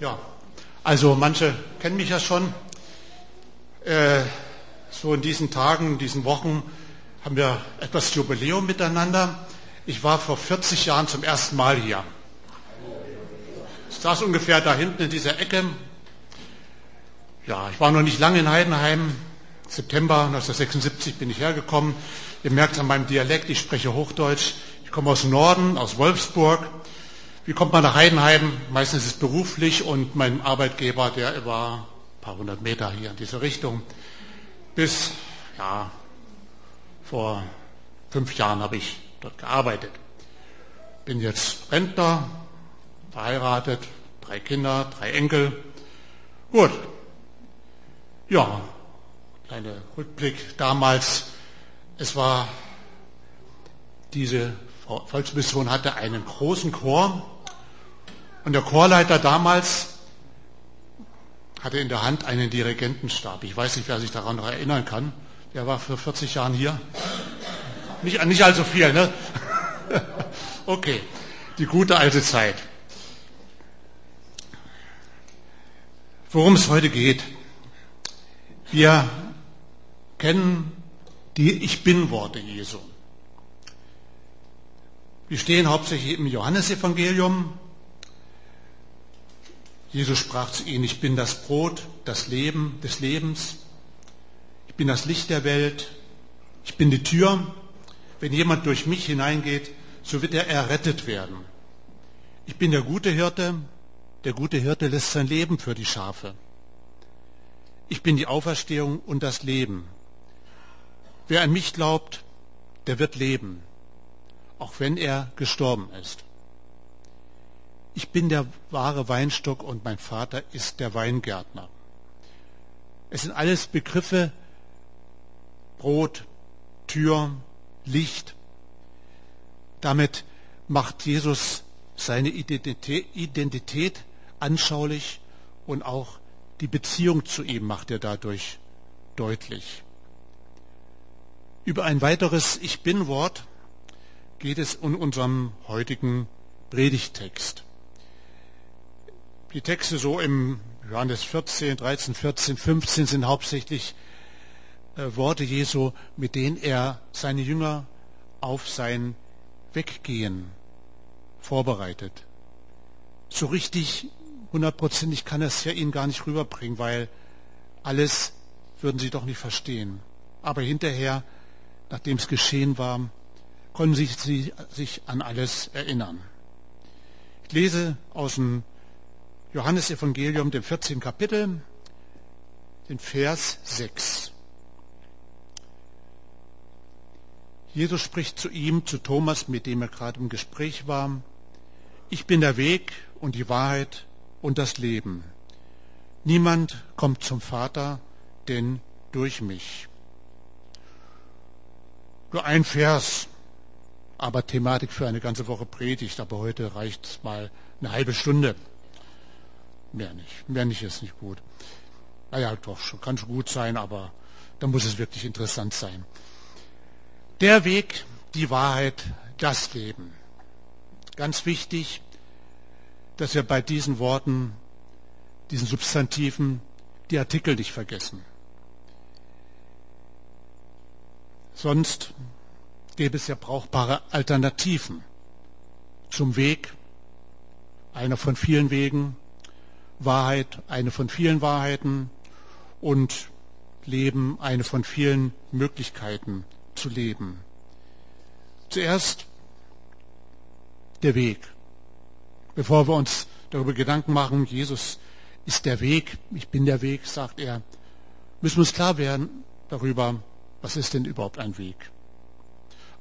Ja, also manche kennen mich ja schon. Äh, so in diesen Tagen, in diesen Wochen haben wir etwas Jubiläum miteinander. Ich war vor 40 Jahren zum ersten Mal hier. Ich saß ungefähr da hinten in dieser Ecke. Ja, ich war noch nicht lange in Heidenheim. September 1976 bin ich hergekommen. Ihr merkt an meinem Dialekt, ich spreche Hochdeutsch. Ich komme aus Norden, aus Wolfsburg. Wie kommt man nach Heidenheim? Meistens ist es beruflich und mein Arbeitgeber, der war ein paar hundert Meter hier in diese Richtung. Bis, ja, vor fünf Jahren habe ich dort gearbeitet. Bin jetzt Rentner, verheiratet, drei Kinder, drei Enkel. Gut. Ja, kleiner Rückblick damals. Es war diese Volksmission hatte einen großen Chor und der Chorleiter damals hatte in der Hand einen Dirigentenstab. Ich weiß nicht, wer sich daran noch erinnern kann. Der war für 40 Jahren hier. Nicht, nicht allzu viel, ne? okay, die gute alte Zeit. Worum es heute geht. Wir kennen die Ich Bin-Worte Jesu. Die stehen hauptsächlich im Johannesevangelium. Jesus sprach zu ihnen, ich bin das Brot, das Leben des Lebens. Ich bin das Licht der Welt. Ich bin die Tür. Wenn jemand durch mich hineingeht, so wird er errettet werden. Ich bin der gute Hirte. Der gute Hirte lässt sein Leben für die Schafe. Ich bin die Auferstehung und das Leben. Wer an mich glaubt, der wird leben, auch wenn er gestorben ist. Ich bin der wahre Weinstock und mein Vater ist der Weingärtner. Es sind alles Begriffe, Brot, Tür, Licht. Damit macht Jesus seine Identität, anschaulich und auch die Beziehung zu ihm macht er dadurch deutlich. Über ein weiteres Ich bin Wort geht es in unserem heutigen Predigtext. Die Texte so im Johannes 14, 13, 14, 15 sind hauptsächlich äh, Worte Jesu, mit denen er seine Jünger auf sein Weggehen vorbereitet. So richtig hundertprozentig kann er es ja ihnen gar nicht rüberbringen, weil alles würden sie doch nicht verstehen. Aber hinterher, nachdem es geschehen war, konnten sie sich an alles erinnern. Ich lese aus dem Johannesevangelium, dem 14. Kapitel, den Vers 6. Jesus spricht zu ihm, zu Thomas, mit dem er gerade im Gespräch war. Ich bin der Weg und die Wahrheit und das Leben. Niemand kommt zum Vater, denn durch mich. Nur ein Vers, aber Thematik für eine ganze Woche Predigt, aber heute reicht mal eine halbe Stunde. Mehr nicht. Mehr nicht ist nicht gut. Naja, doch, kann schon gut sein, aber dann muss es wirklich interessant sein. Der Weg, die Wahrheit, das Leben. Ganz wichtig, dass wir bei diesen Worten, diesen Substantiven, die Artikel nicht vergessen. Sonst gäbe es ja brauchbare Alternativen zum Weg, einer von vielen Wegen, Wahrheit, eine von vielen Wahrheiten und Leben, eine von vielen Möglichkeiten zu leben. Zuerst der Weg. Bevor wir uns darüber Gedanken machen, Jesus ist der Weg, ich bin der Weg, sagt er, müssen wir uns klar werden darüber, was ist denn überhaupt ein Weg.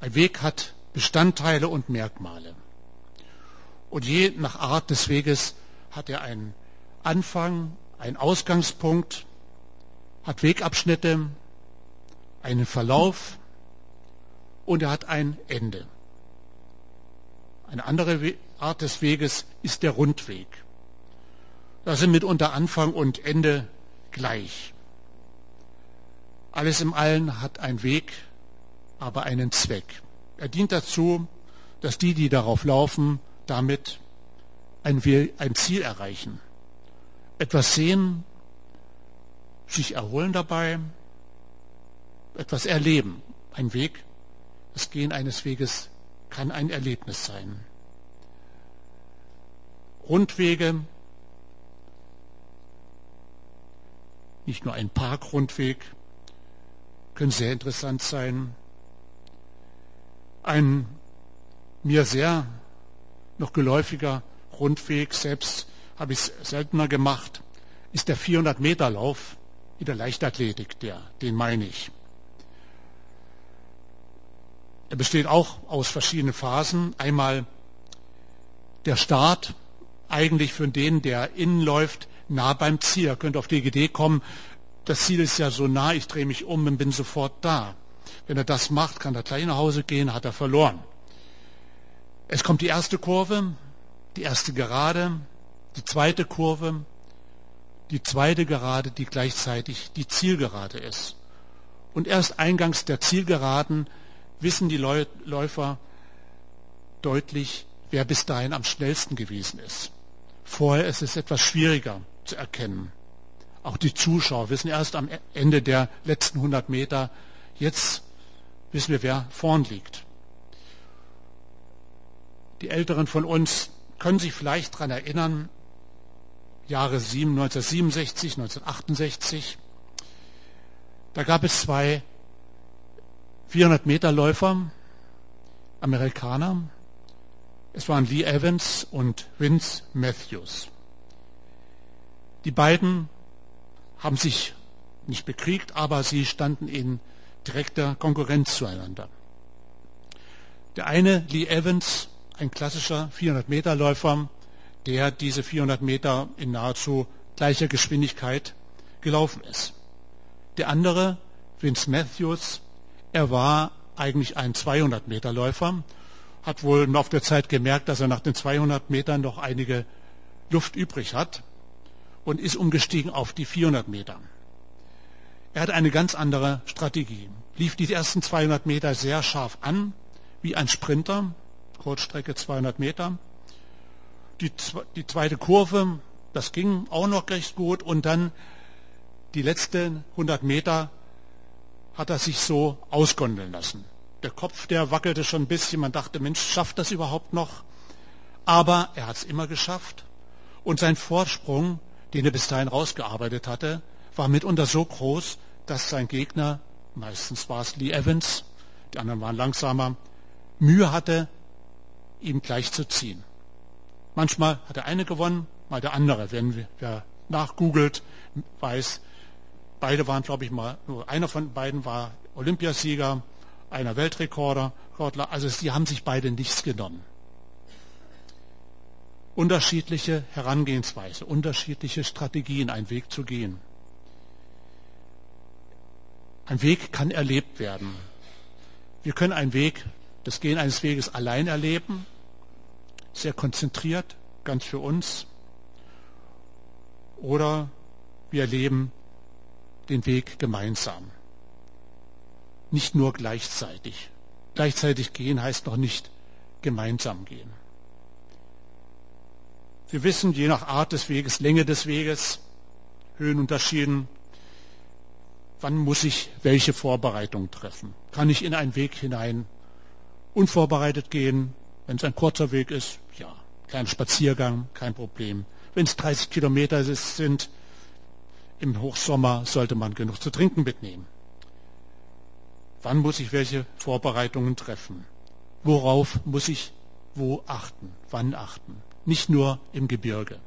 Ein Weg hat Bestandteile und Merkmale. Und je nach Art des Weges hat er einen Anfang, einen Ausgangspunkt, hat Wegabschnitte, einen Verlauf und er hat ein Ende. Eine andere Art des Weges ist der Rundweg. Da sind mitunter Anfang und Ende gleich. Alles im Allen hat einen Weg, aber einen Zweck. Er dient dazu, dass die, die darauf laufen, damit ein, Ziel erreichen. Etwas sehen, sich erholen dabei, etwas erleben. Ein Weg, das Gehen eines Weges kann ein Erlebnis sein. Rundwege, nicht nur ein Parkrundweg, können sehr interessant sein. Ein mir sehr noch geläufiger Rundweg, selbst habe ich es seltener gemacht, ist der 400 Meter Lauf in der Leichtathletik, der, den meine ich. Er besteht auch aus verschiedenen Phasen. Einmal der Start, eigentlich für den, der innen läuft, nah beim Ziel. Er könnte auf die Idee kommen, das Ziel ist ja so nah, ich drehe mich um und bin sofort da. Wenn er das macht, kann er gleich nach Hause gehen, hat er verloren. Es kommt die erste Kurve, die erste Gerade, die zweite Kurve, die zweite Gerade, die gleichzeitig die Zielgerade ist. Und erst eingangs der Zielgeraden wissen die Läufer deutlich, wer bis dahin am schnellsten gewesen ist. Vorher ist es etwas schwieriger zu erkennen. Auch die Zuschauer wissen erst am Ende der letzten 100 Meter, jetzt wissen wir, wer vorn liegt. Die Älteren von uns können sich vielleicht daran erinnern, Jahre 1967, 1968, da gab es zwei 400 Meter Läufer, Amerikaner. Es waren Lee Evans und Vince Matthews. Die beiden haben sich nicht bekriegt, aber sie standen in direkter Konkurrenz zueinander. Der eine, Lee Evans, ein klassischer 400-Meter-Läufer, der diese 400 Meter in nahezu gleicher Geschwindigkeit gelaufen ist. Der andere, Vince Matthews, er war eigentlich ein 200-Meter-Läufer, hat wohl im Laufe der Zeit gemerkt, dass er nach den 200 Metern noch einige Luft übrig hat und ist umgestiegen auf die 400 Meter. Er hat eine ganz andere Strategie. Lief die ersten 200 Meter sehr scharf an, wie ein Sprinter, Kurzstrecke 200 Meter. Die, die zweite Kurve, das ging auch noch recht gut und dann die letzten 100 Meter hat er sich so ausgondeln lassen. Der Kopf, der wackelte schon ein bisschen. Man dachte, Mensch, schafft das überhaupt noch? Aber er hat es immer geschafft. Und sein Vorsprung, den er bis dahin rausgearbeitet hatte, war mitunter so groß, dass sein Gegner, meistens war es Lee Evans, die anderen waren langsamer, Mühe hatte, ihm gleich zu ziehen. Manchmal hat der eine gewonnen, mal der andere. Wenn wer nachgoogelt, weiß, Beide waren, glaube ich, mal, nur einer von beiden war Olympiasieger, einer Weltrekorder, also sie haben sich beide nichts genommen. Unterschiedliche Herangehensweise, unterschiedliche Strategien, einen Weg zu gehen. Ein Weg kann erlebt werden. Wir können einen Weg, das Gehen eines Weges allein erleben, sehr konzentriert, ganz für uns. Oder wir erleben den Weg gemeinsam. Nicht nur gleichzeitig. Gleichzeitig gehen heißt noch nicht gemeinsam gehen. Wir wissen, je nach Art des Weges, Länge des Weges, Höhenunterschieden, wann muss ich welche Vorbereitung treffen? Kann ich in einen Weg hinein unvorbereitet gehen? Wenn es ein kurzer Weg ist, ja, kleiner Spaziergang, kein Problem. Wenn es 30 Kilometer sind, im Hochsommer sollte man genug zu trinken mitnehmen. Wann muss ich welche Vorbereitungen treffen? Worauf muss ich wo achten? Wann achten? Nicht nur im Gebirge.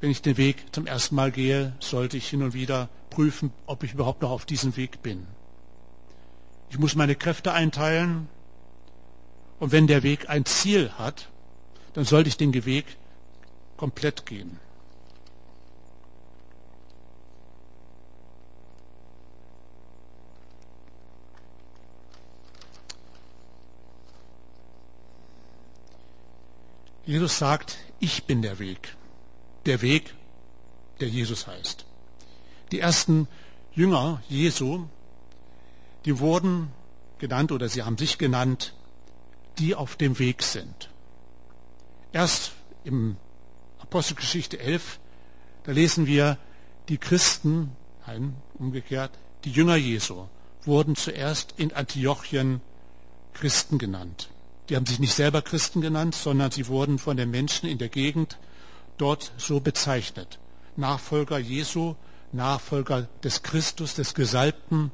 Wenn ich den Weg zum ersten Mal gehe, sollte ich hin und wieder prüfen, ob ich überhaupt noch auf diesem Weg bin. Ich muss meine Kräfte einteilen und wenn der Weg ein Ziel hat, dann sollte ich den Weg komplett gehen. Jesus sagt, ich bin der Weg. Der Weg, der Jesus heißt. Die ersten Jünger Jesu, die wurden genannt oder sie haben sich genannt, die auf dem Weg sind. Erst im Apostelgeschichte 11, da lesen wir, die Christen, nein, umgekehrt, die Jünger Jesu wurden zuerst in Antiochien Christen genannt. Die haben sich nicht selber Christen genannt, sondern sie wurden von den Menschen in der Gegend dort so bezeichnet. Nachfolger Jesu, Nachfolger des Christus, des Gesalbten.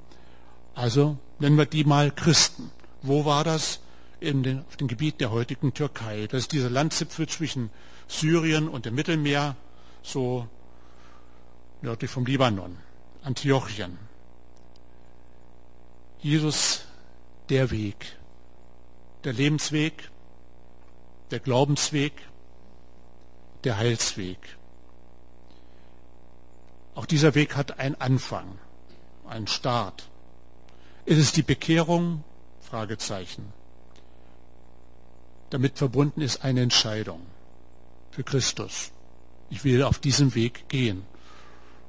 Also nennen wir die mal Christen. Wo war das? Den, auf dem Gebiet der heutigen Türkei. Das ist dieser Landzipfel zwischen Syrien und dem Mittelmeer, so nördlich vom Libanon, Antiochien. Jesus, der Weg, der Lebensweg, der Glaubensweg, der Heilsweg. Auch dieser Weg hat einen Anfang, einen Start. Ist es die Bekehrung? Fragezeichen. Damit verbunden ist eine Entscheidung für Christus. Ich will auf diesem Weg gehen,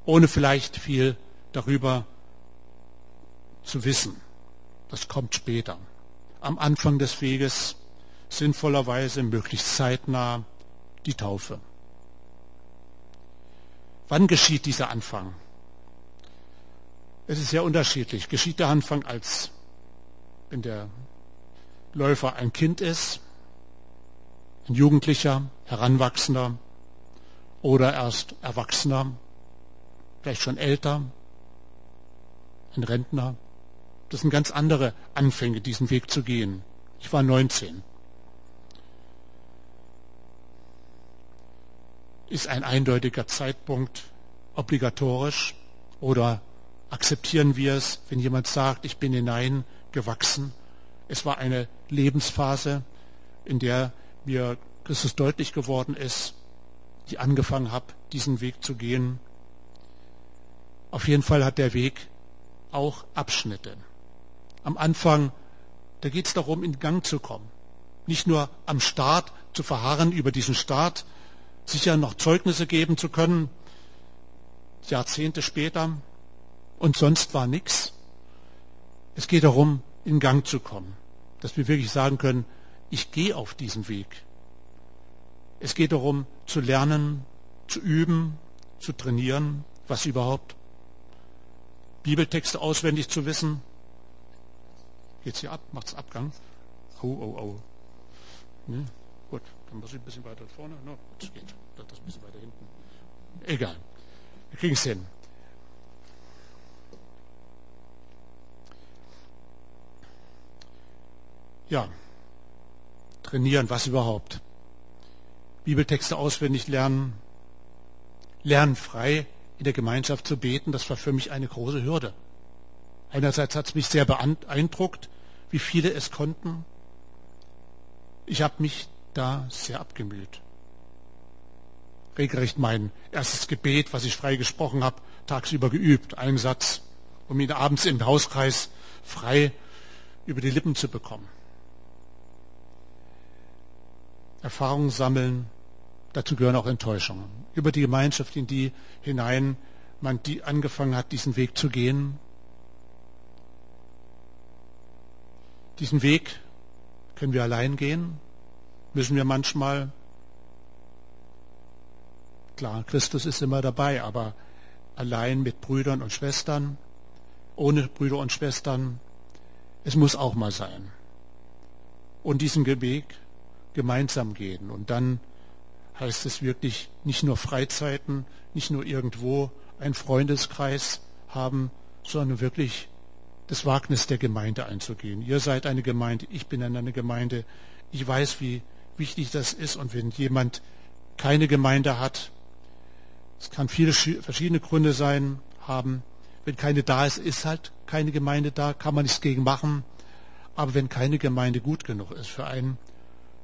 ohne vielleicht viel darüber zu wissen. Das kommt später. Am Anfang des Weges sinnvollerweise möglichst zeitnah die Taufe. Wann geschieht dieser Anfang? Es ist sehr unterschiedlich. Geschieht der Anfang als wenn der Läufer ein Kind ist, ein Jugendlicher, Heranwachsender oder erst Erwachsener, vielleicht schon älter, ein Rentner. Das sind ganz andere Anfänge, diesen Weg zu gehen. Ich war 19. Ist ein eindeutiger Zeitpunkt obligatorisch oder akzeptieren wir es, wenn jemand sagt, ich bin hineingewachsen? Es war eine Lebensphase, in der mir Christus deutlich geworden ist, die angefangen habe, diesen Weg zu gehen. Auf jeden Fall hat der Weg auch Abschnitte. Am Anfang, da geht es darum, in Gang zu kommen. Nicht nur am Start zu verharren, über diesen Start sicher noch Zeugnisse geben zu können, Jahrzehnte später, und sonst war nichts. Es geht darum, in Gang zu kommen, dass wir wirklich sagen können, ich gehe auf diesen Weg. Es geht darum, zu lernen, zu üben, zu trainieren, was überhaupt. Bibeltexte auswendig zu wissen. Geht's hier ab? Macht's Abgang? Oh, oh, oh. Ne? Gut, dann muss ich ein bisschen weiter vorne. No, das geht. Das ist ein bisschen weiter hinten. Egal. Wir kriegen es hin. Ja, trainieren, was überhaupt. Bibeltexte auswendig lernen, lernen frei in der Gemeinschaft zu beten, das war für mich eine große Hürde. Einerseits hat es mich sehr beeindruckt, wie viele es konnten. Ich habe mich da sehr abgemüht. Regelrecht mein erstes Gebet, was ich frei gesprochen habe, tagsüber geübt, einen Satz, um ihn abends im Hauskreis frei über die Lippen zu bekommen. Erfahrungen sammeln, dazu gehören auch Enttäuschungen. Über die Gemeinschaft, in die hinein man die angefangen hat, diesen Weg zu gehen. Diesen Weg können wir allein gehen, müssen wir manchmal. Klar, Christus ist immer dabei, aber allein mit Brüdern und Schwestern, ohne Brüder und Schwestern, es muss auch mal sein. Und diesen Weg gemeinsam gehen. Und dann heißt es wirklich nicht nur Freizeiten, nicht nur irgendwo einen Freundeskreis haben, sondern wirklich das Wagnis der Gemeinde einzugehen. Ihr seid eine Gemeinde, ich bin in einer Gemeinde. Ich weiß, wie wichtig das ist. Und wenn jemand keine Gemeinde hat, es kann viele verschiedene Gründe sein, haben. Wenn keine da ist, ist halt keine Gemeinde da, kann man nichts gegen machen. Aber wenn keine Gemeinde gut genug ist für einen,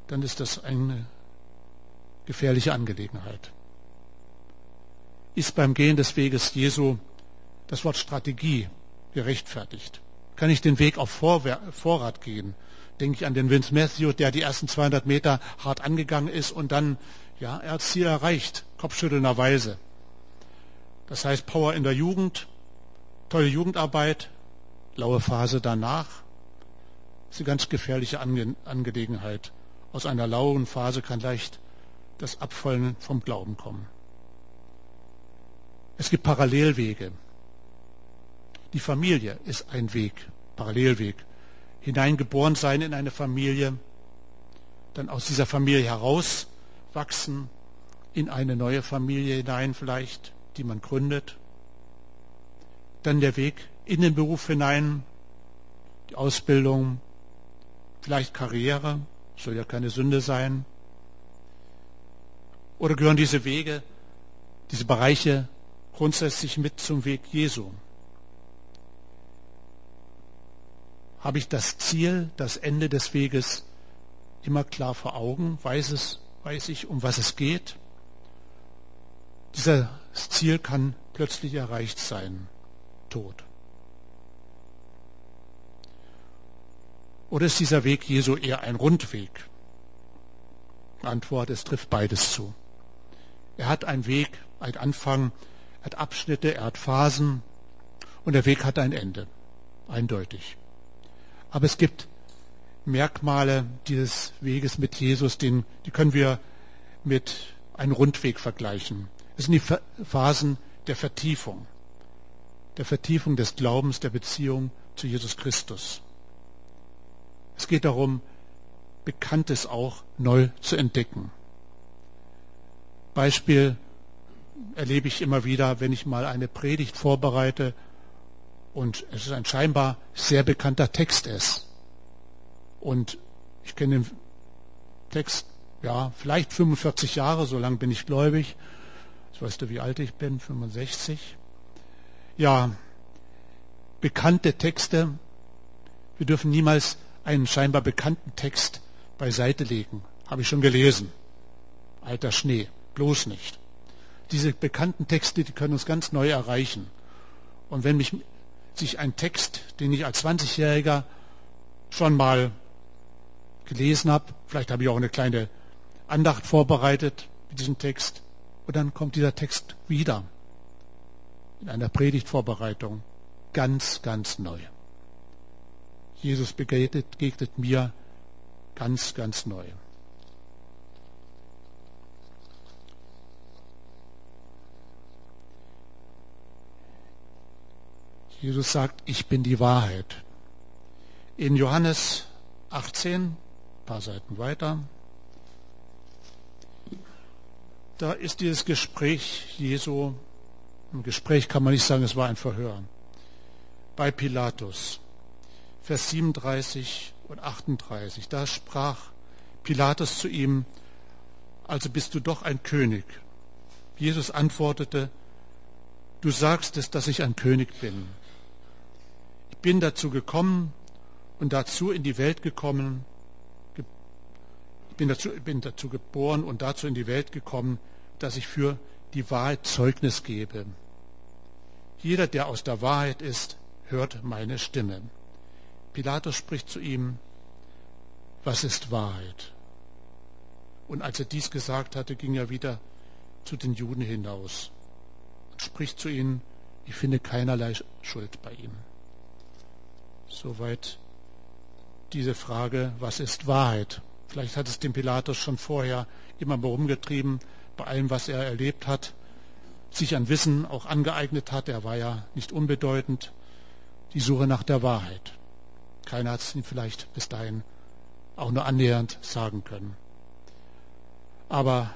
dann ist das eine gefährliche Angelegenheit. Ist beim Gehen des Weges Jesu das Wort Strategie gerechtfertigt? Kann ich den Weg auf Vorrat gehen? Denke ich an den Vince Matthew, der die ersten 200 Meter hart angegangen ist und dann, ja, er hat Ziel erreicht, kopfschüttelnderweise. Das heißt Power in der Jugend, tolle Jugendarbeit, laue Phase danach. Das ist eine ganz gefährliche Ange Angelegenheit. Aus einer lauen Phase kann leicht das Abfallen vom Glauben kommen. Es gibt Parallelwege. Die Familie ist ein Weg, Parallelweg. Hineingeboren sein in eine Familie, dann aus dieser Familie herauswachsen in eine neue Familie hinein vielleicht, die man gründet. Dann der Weg in den Beruf hinein, die Ausbildung, vielleicht Karriere, soll ja keine Sünde sein. Oder gehören diese Wege, diese Bereiche grundsätzlich mit zum Weg Jesu? Habe ich das Ziel, das Ende des Weges immer klar vor Augen? Weiß, es, weiß ich, um was es geht? Dieses Ziel kann plötzlich erreicht sein. Tod. Oder ist dieser Weg Jesu eher ein Rundweg? Antwort, es trifft beides zu. Er hat einen Weg, einen Anfang, er hat Abschnitte, er hat Phasen und der Weg hat ein Ende. Eindeutig. Aber es gibt Merkmale dieses Weges mit Jesus, den, die können wir mit einem Rundweg vergleichen. Es sind die Phasen der Vertiefung, der Vertiefung des Glaubens, der Beziehung zu Jesus Christus. Es geht darum, Bekanntes auch neu zu entdecken. Beispiel erlebe ich immer wieder, wenn ich mal eine Predigt vorbereite und es ist ein scheinbar sehr bekannter Text ist. Und ich kenne den Text, ja, vielleicht 45 Jahre, so lange bin ich gläubig. Jetzt weißt du, wie alt ich bin, 65. Ja, bekannte Texte. Wir dürfen niemals einen scheinbar bekannten Text beiseite legen. Habe ich schon gelesen. Alter Schnee. Bloß nicht. Diese bekannten Texte, die können uns ganz neu erreichen. Und wenn mich sich ein Text, den ich als 20-Jähriger schon mal gelesen habe, vielleicht habe ich auch eine kleine Andacht vorbereitet mit diesem Text, und dann kommt dieser Text wieder in einer Predigtvorbereitung ganz, ganz neu. Jesus begegnet, begegnet mir ganz, ganz neu. Jesus sagt, ich bin die Wahrheit. In Johannes 18, ein paar Seiten weiter, da ist dieses Gespräch Jesu, ein Gespräch kann man nicht sagen, es war ein Verhör, bei Pilatus. Vers 37 und 38. Da sprach Pilatus zu ihm, also bist du doch ein König. Jesus antwortete, du sagst es, dass ich ein König bin. Ich bin dazu gekommen und dazu in die Welt gekommen, ich bin dazu, bin dazu geboren und dazu in die Welt gekommen, dass ich für die Wahrheit Zeugnis gebe. Jeder, der aus der Wahrheit ist, hört meine Stimme. Pilatus spricht zu ihm, was ist Wahrheit? Und als er dies gesagt hatte, ging er wieder zu den Juden hinaus und spricht zu ihnen, ich finde keinerlei Schuld bei ihm. Soweit diese Frage, was ist Wahrheit? Vielleicht hat es den Pilatus schon vorher immer mal rumgetrieben, bei allem, was er erlebt hat, sich an Wissen auch angeeignet hat. Er war ja nicht unbedeutend. Die Suche nach der Wahrheit. Keiner hat es ihm vielleicht bis dahin auch nur annähernd sagen können. Aber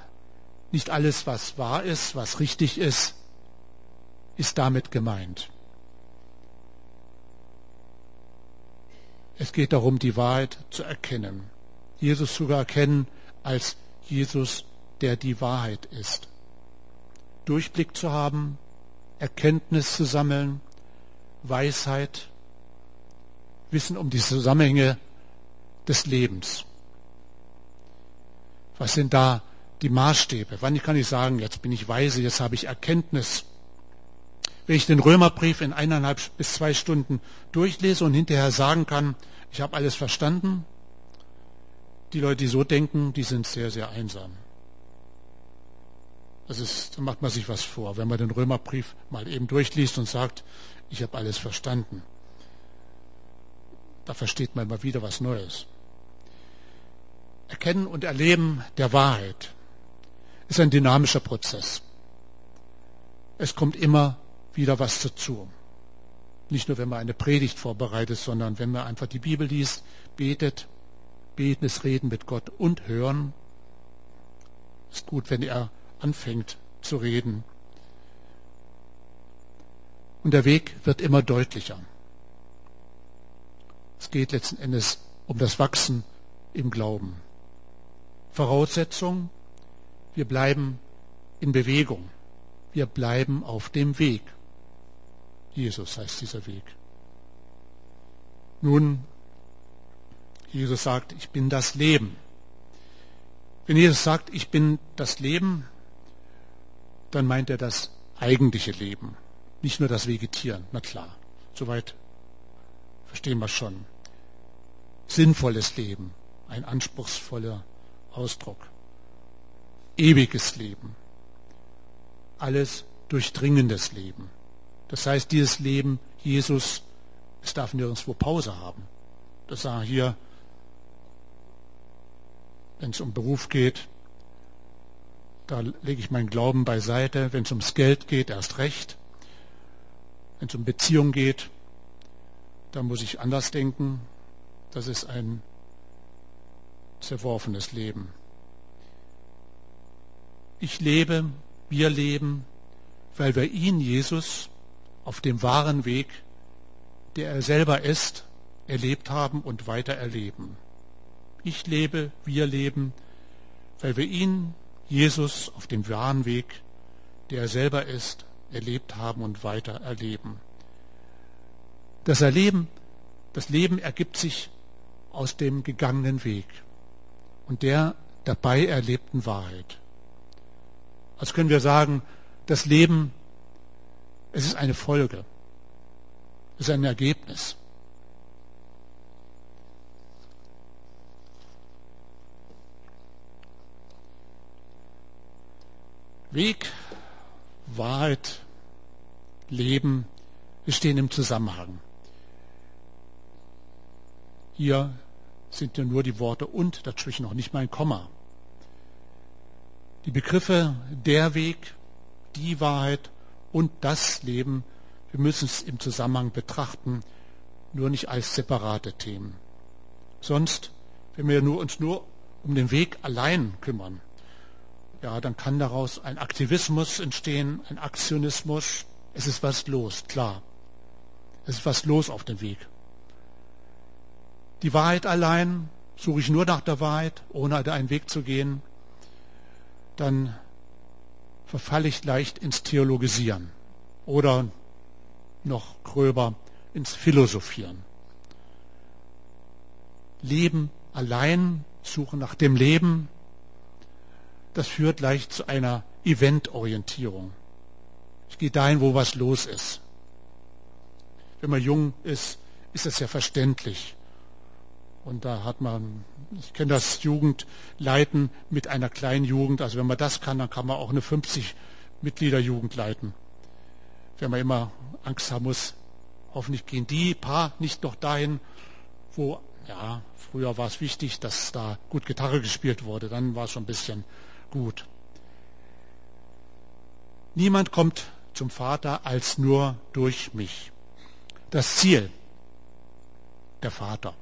nicht alles, was wahr ist, was richtig ist, ist damit gemeint. Es geht darum, die Wahrheit zu erkennen. Jesus zu erkennen als Jesus, der die Wahrheit ist. Durchblick zu haben, Erkenntnis zu sammeln, Weisheit Wissen um die Zusammenhänge des Lebens. Was sind da die Maßstäbe? Wann kann ich sagen, jetzt bin ich weise, jetzt habe ich Erkenntnis? Wenn ich den Römerbrief in eineinhalb bis zwei Stunden durchlese und hinterher sagen kann, ich habe alles verstanden, die Leute, die so denken, die sind sehr, sehr einsam. Das ist, da macht man sich was vor, wenn man den Römerbrief mal eben durchliest und sagt, ich habe alles verstanden. Da versteht man mal wieder was Neues. Erkennen und Erleben der Wahrheit. ist ein dynamischer Prozess. Es kommt immer wieder was dazu. Nicht nur, wenn man eine Predigt vorbereitet, sondern wenn man einfach die Bibel liest, betet, betendes Reden mit Gott und hören. Ist gut, wenn er anfängt zu reden. Und der Weg wird immer deutlicher. Es geht letzten Endes um das Wachsen im Glauben. Voraussetzung, wir bleiben in Bewegung. Wir bleiben auf dem Weg. Jesus heißt dieser Weg. Nun, Jesus sagt, ich bin das Leben. Wenn Jesus sagt, ich bin das Leben, dann meint er das eigentliche Leben, nicht nur das Vegetieren. Na klar, soweit verstehen wir schon. Sinnvolles Leben, ein anspruchsvoller Ausdruck. Ewiges Leben, alles durchdringendes Leben. Das heißt, dieses Leben, Jesus, es darf nirgendwo Pause haben. Das sah hier, wenn es um Beruf geht, da lege ich meinen Glauben beiseite. Wenn es ums Geld geht, erst recht. Wenn es um Beziehung geht, da muss ich anders denken. Das ist ein zerworfenes Leben. Ich lebe, wir leben, weil wir ihn, Jesus, auf dem wahren Weg, der er selber ist, erlebt haben und weiter erleben. Ich lebe, wir leben, weil wir ihn, Jesus, auf dem wahren Weg, der er selber ist, erlebt haben und weiter erleben. Das Erleben, das Leben ergibt sich aus dem gegangenen Weg und der dabei erlebten Wahrheit. Als können wir sagen, das Leben es ist eine Folge. Es ist ein Ergebnis. Weg, Wahrheit, Leben, wir stehen im Zusammenhang. Hier sind ja nur die Worte und dazwischen noch nicht mal ein Komma. Die Begriffe der Weg, die Wahrheit und das Leben, wir müssen es im Zusammenhang betrachten, nur nicht als separate Themen. Sonst, wenn wir uns nur um den Weg allein kümmern, ja, dann kann daraus ein Aktivismus entstehen, ein Aktionismus. Es ist was los, klar. Es ist was los auf dem Weg. Die Wahrheit allein, suche ich nur nach der Wahrheit, ohne einen Weg zu gehen, dann verfalle ich leicht ins Theologisieren oder noch gröber ins Philosophieren. Leben allein, suchen nach dem Leben, das führt leicht zu einer Eventorientierung. Ich gehe dahin, wo was los ist. Wenn man jung ist, ist das ja verständlich. Und da hat man ich kenne das Jugendleiten mit einer kleinen Jugend. Also wenn man das kann, dann kann man auch eine 50 Mitglieder Jugend leiten. Wenn man immer Angst haben muss, hoffentlich gehen die paar nicht noch dahin, wo, ja, früher war es wichtig, dass da gut Gitarre gespielt wurde. Dann war es schon ein bisschen gut. Niemand kommt zum Vater als nur durch mich. Das Ziel, der Vater.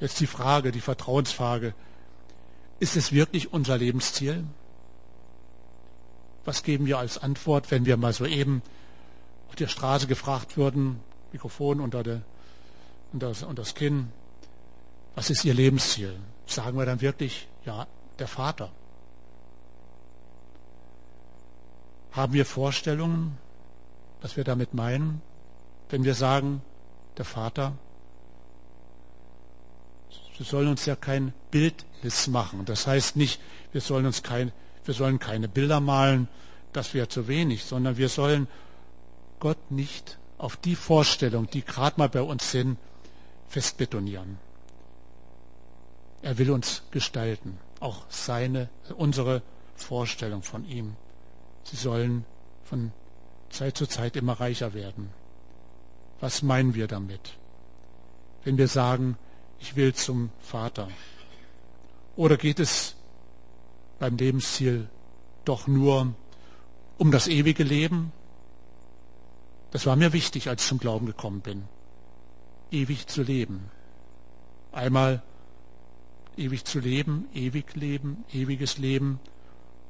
Jetzt die Frage, die Vertrauensfrage. Ist es wirklich unser Lebensziel? Was geben wir als Antwort, wenn wir mal soeben auf der Straße gefragt würden, Mikrofon unter, der, unter, das, unter das Kinn, was ist Ihr Lebensziel? Sagen wir dann wirklich, ja, der Vater. Haben wir Vorstellungen, was wir damit meinen, wenn wir sagen, der Vater? Wir sollen uns ja kein Bildnis machen. Das heißt nicht, wir sollen uns kein, wir sollen keine Bilder malen, das wäre zu wenig, sondern wir sollen Gott nicht auf die Vorstellung, die gerade mal bei uns sind, festbetonieren. Er will uns gestalten, auch seine, unsere Vorstellung von ihm. Sie sollen von Zeit zu Zeit immer reicher werden. Was meinen wir damit? Wenn wir sagen, ich will zum Vater? Oder geht es beim Lebensziel doch nur um das ewige Leben. Das war mir wichtig, als ich zum Glauben gekommen bin. Ewig zu leben. Einmal ewig zu leben, ewig leben, ewiges Leben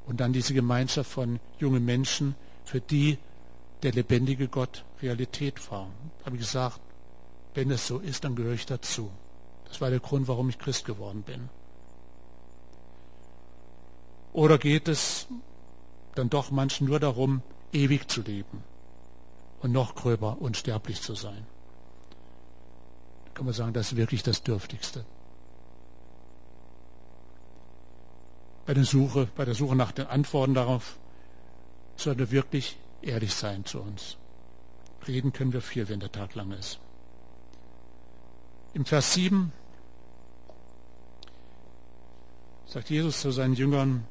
und dann diese Gemeinschaft von jungen Menschen, für die der lebendige Gott Realität war. Da habe ich gesagt, wenn es so ist, dann gehöre ich dazu. Das war der Grund, warum ich Christ geworden bin. Oder geht es dann doch manchen nur darum, ewig zu leben und noch gröber unsterblich zu sein? Da kann man sagen, das ist wirklich das Dürftigste. Bei der Suche, bei der Suche nach den Antworten darauf sollten wir wirklich ehrlich sein zu uns. Reden können wir viel, wenn der Tag lang ist. Im Vers 7 sagt Jesus zu seinen Jüngern,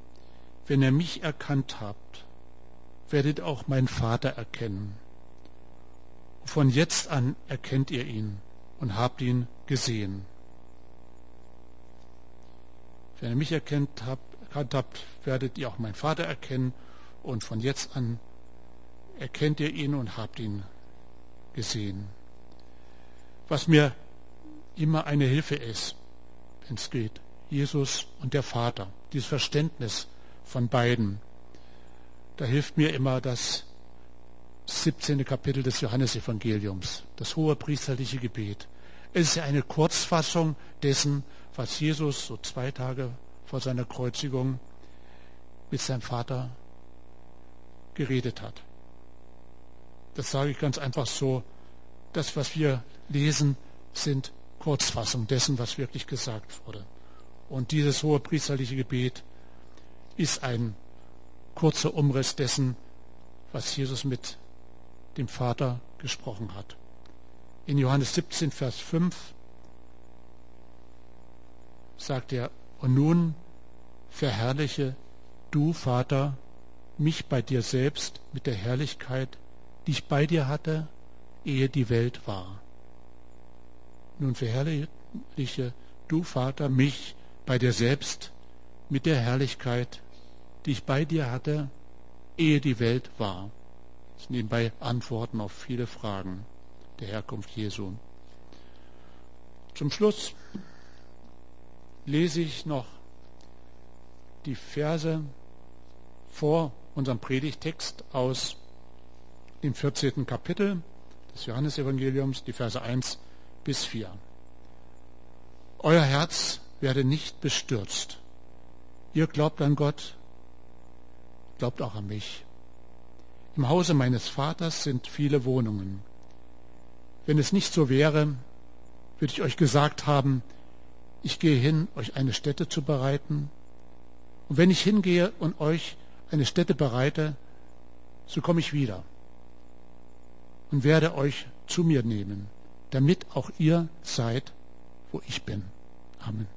wenn ihr mich erkannt habt, werdet auch meinen Vater erkennen. Von jetzt an erkennt ihr ihn und habt ihn gesehen. Wenn ihr mich erkannt habt, werdet ihr auch meinen Vater erkennen und von jetzt an erkennt ihr ihn und habt ihn gesehen. Was mir immer eine Hilfe ist, wenn es geht, Jesus und der Vater, dieses Verständnis von beiden. Da hilft mir immer das 17. Kapitel des Johannesevangeliums, das hohe priesterliche Gebet. Es ist ja eine Kurzfassung dessen, was Jesus so zwei Tage vor seiner Kreuzigung mit seinem Vater geredet hat. Das sage ich ganz einfach so. Das, was wir lesen, sind Kurzfassung dessen, was wirklich gesagt wurde. Und dieses hohe priesterliche Gebet ist ein kurzer Umriss dessen, was Jesus mit dem Vater gesprochen hat. In Johannes 17, Vers 5 sagt er, und nun verherrliche du, Vater, mich bei dir selbst mit der Herrlichkeit, die ich bei dir hatte, ehe die Welt war. Nun verherrliche du, Vater, mich bei dir selbst mit der Herrlichkeit, die ich bei dir hatte, ehe die Welt war. Das sind nebenbei Antworten auf viele Fragen der Herkunft Jesu. Zum Schluss lese ich noch die Verse vor unserem Predigtext aus dem 14. Kapitel des Johannesevangeliums, die Verse 1 bis 4. Euer Herz werde nicht bestürzt. Ihr glaubt an Gott, glaubt auch an mich. Im Hause meines Vaters sind viele Wohnungen. Wenn es nicht so wäre, würde ich euch gesagt haben, ich gehe hin, euch eine Stätte zu bereiten. Und wenn ich hingehe und euch eine Stätte bereite, so komme ich wieder und werde euch zu mir nehmen, damit auch ihr seid, wo ich bin. Amen.